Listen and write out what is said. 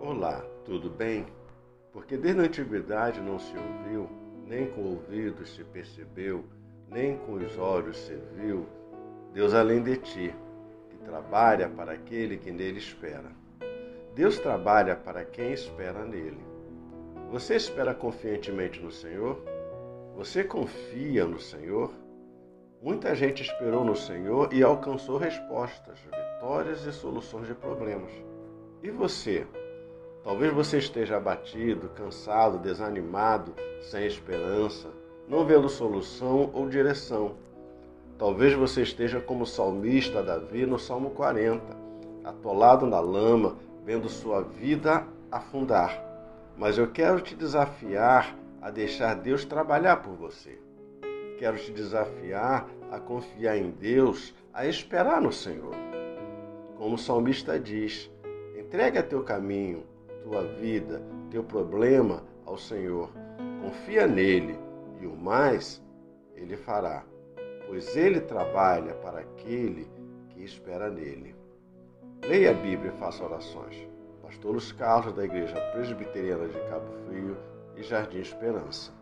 Olá, tudo bem? Porque desde a antiguidade não se ouviu, nem com ouvidos se percebeu, nem com os olhos se viu, Deus além de ti, que trabalha para aquele que nele espera. Deus trabalha para quem espera nele. Você espera confiantemente no Senhor? Você confia no Senhor? Muita gente esperou no Senhor e alcançou respostas, vitórias e soluções de problemas. E você? Talvez você esteja abatido, cansado, desanimado, sem esperança, não vendo solução ou direção. Talvez você esteja como o salmista Davi no Salmo 40, atolado na lama, vendo sua vida afundar. Mas eu quero te desafiar a deixar Deus trabalhar por você. Quero te desafiar a confiar em Deus, a esperar no Senhor. Como o salmista diz: entrega teu caminho, tua vida, teu problema ao Senhor. Confia nele e o mais ele fará, pois ele trabalha para aquele que espera nele. Leia a Bíblia e faça orações. Pastor Luiz Carlos, da Igreja Presbiteriana de Cabo Frio e Jardim Esperança.